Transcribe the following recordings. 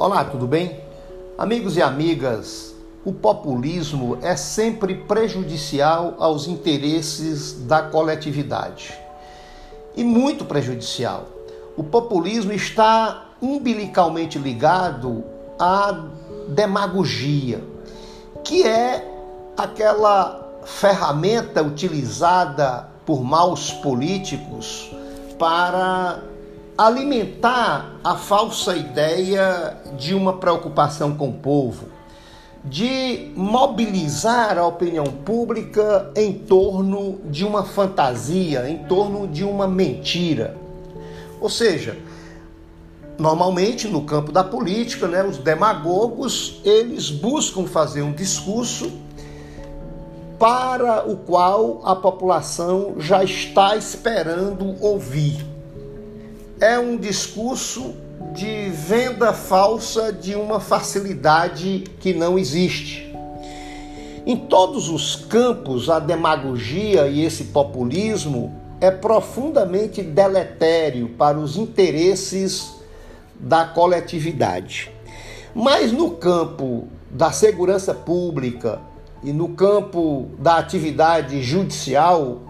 Olá, tudo bem? Amigos e amigas, o populismo é sempre prejudicial aos interesses da coletividade e muito prejudicial. O populismo está umbilicalmente ligado à demagogia, que é aquela ferramenta utilizada por maus políticos para alimentar a falsa ideia de uma preocupação com o povo, de mobilizar a opinião pública em torno de uma fantasia, em torno de uma mentira. Ou seja, normalmente no campo da política, né, os demagogos, eles buscam fazer um discurso para o qual a população já está esperando ouvir é um discurso de venda falsa de uma facilidade que não existe. Em todos os campos, a demagogia e esse populismo é profundamente deletério para os interesses da coletividade. Mas no campo da segurança pública e no campo da atividade judicial,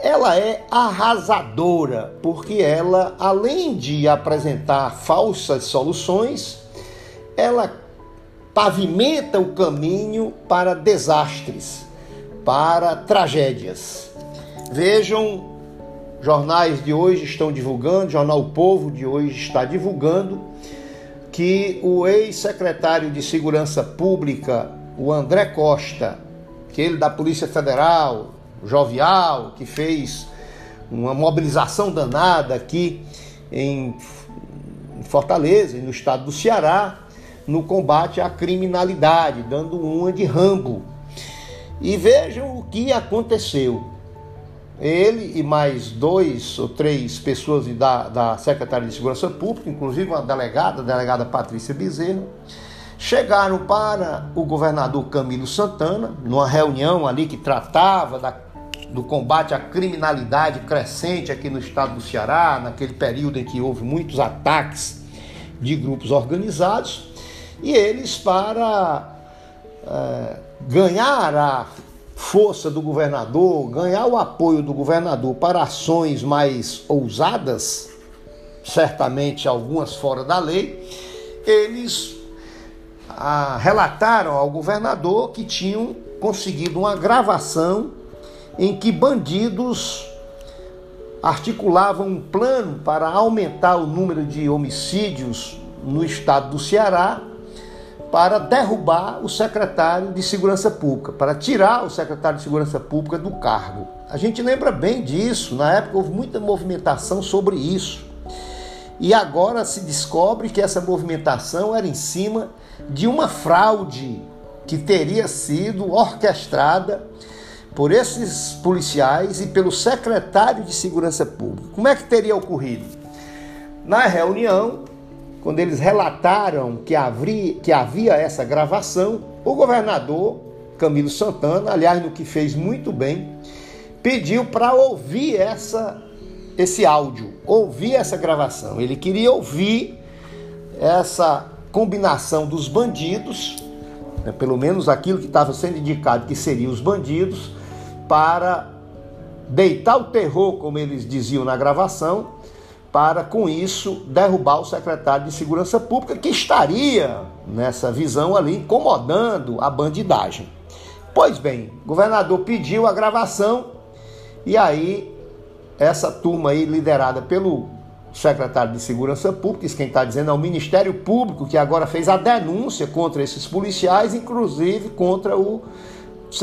ela é arrasadora, porque ela, além de apresentar falsas soluções, ela pavimenta o caminho para desastres, para tragédias. Vejam, jornais de hoje estão divulgando, jornal o Povo de hoje está divulgando que o ex-secretário de Segurança Pública, o André Costa, que ele da Polícia Federal, jovial, que fez uma mobilização danada aqui em Fortaleza no estado do Ceará no combate à criminalidade, dando uma de Rambo. E vejam o que aconteceu. Ele e mais dois ou três pessoas da, da Secretaria de Segurança Pública, inclusive uma delegada, a delegada Patrícia Bezerra, chegaram para o governador Camilo Santana, numa reunião ali que tratava da do combate à criminalidade crescente aqui no estado do Ceará, naquele período em que houve muitos ataques de grupos organizados, e eles, para é, ganhar a força do governador, ganhar o apoio do governador para ações mais ousadas, certamente algumas fora da lei, eles ah, relataram ao governador que tinham conseguido uma gravação em que bandidos articulavam um plano para aumentar o número de homicídios no estado do Ceará para derrubar o secretário de Segurança Pública, para tirar o secretário de Segurança Pública do cargo. A gente lembra bem disso, na época houve muita movimentação sobre isso. E agora se descobre que essa movimentação era em cima de uma fraude que teria sido orquestrada por esses policiais e pelo secretário de Segurança Pública. Como é que teria ocorrido? Na reunião, quando eles relataram que havia, que havia essa gravação, o governador Camilo Santana, aliás, no que fez muito bem, pediu para ouvir essa, esse áudio, ouvir essa gravação. Ele queria ouvir essa combinação dos bandidos, né, pelo menos aquilo que estava sendo indicado que seriam os bandidos, para deitar o terror, como eles diziam na gravação, para com isso derrubar o secretário de Segurança Pública, que estaria nessa visão ali incomodando a bandidagem. Pois bem, o governador pediu a gravação e aí essa turma aí liderada pelo secretário de Segurança Pública, isso quem está dizendo é o Ministério Público, que agora fez a denúncia contra esses policiais, inclusive contra o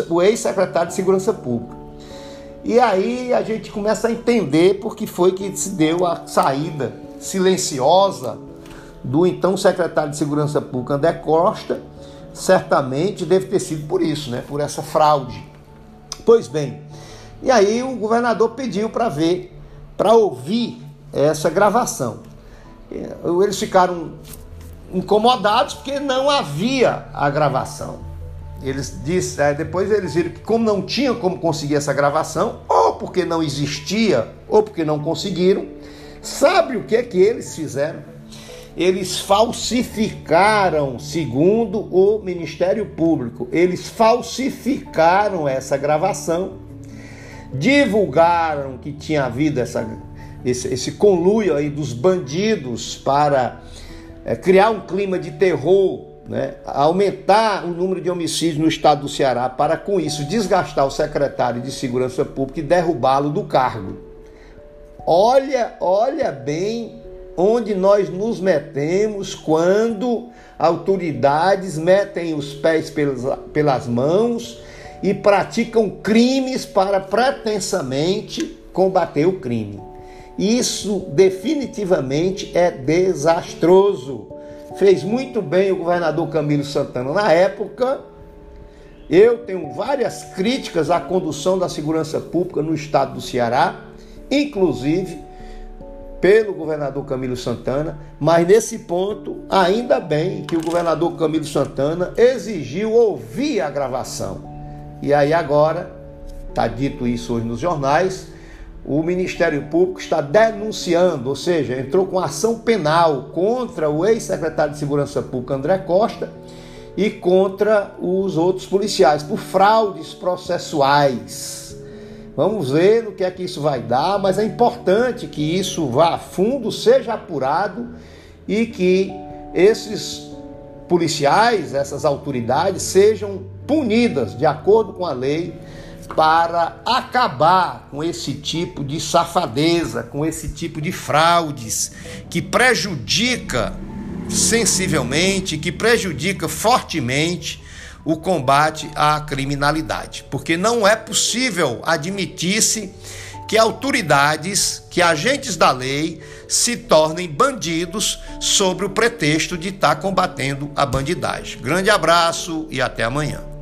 o ex-secretário de Segurança Pública. E aí a gente começa a entender por que foi que se deu a saída silenciosa do então secretário de Segurança Pública, André Costa, certamente deve ter sido por isso, né? por essa fraude. Pois bem, e aí o governador pediu para ver, para ouvir essa gravação. Eles ficaram incomodados porque não havia a gravação. Eles é, depois eles viram que como não tinham como conseguir essa gravação, ou porque não existia, ou porque não conseguiram, sabe o que é que eles fizeram? eles falsificaram, segundo o Ministério Público, eles falsificaram essa gravação, divulgaram que tinha havido essa, esse, esse conluio aí dos bandidos para é, criar um clima de terror, né, aumentar o número de homicídios no estado do Ceará, para com isso desgastar o secretário de Segurança Pública e derrubá-lo do cargo. Olha, olha bem onde nós nos metemos quando autoridades metem os pés pelas, pelas mãos e praticam crimes para pretensamente combater o crime. Isso definitivamente é desastroso. Fez muito bem o governador Camilo Santana na época. Eu tenho várias críticas à condução da segurança pública no estado do Ceará, inclusive pelo governador Camilo Santana, mas nesse ponto, ainda bem que o governador Camilo Santana exigiu ouvir a gravação. E aí agora, está dito isso hoje nos jornais, o Ministério Público está denunciando, ou seja, entrou com ação penal contra o ex-secretário de Segurança Pública André Costa e contra os outros policiais por fraudes processuais. Vamos ver no que é que isso vai dar, mas é importante que isso vá a fundo, seja apurado e que esses policiais, essas autoridades sejam punidas de acordo com a lei para acabar com esse tipo de safadeza, com esse tipo de fraudes que prejudica sensivelmente, que prejudica fortemente o combate à criminalidade, porque não é possível admitir-se que autoridades, que agentes da lei se tornem bandidos sobre o pretexto de estar combatendo a bandidagem. Grande abraço e até amanhã.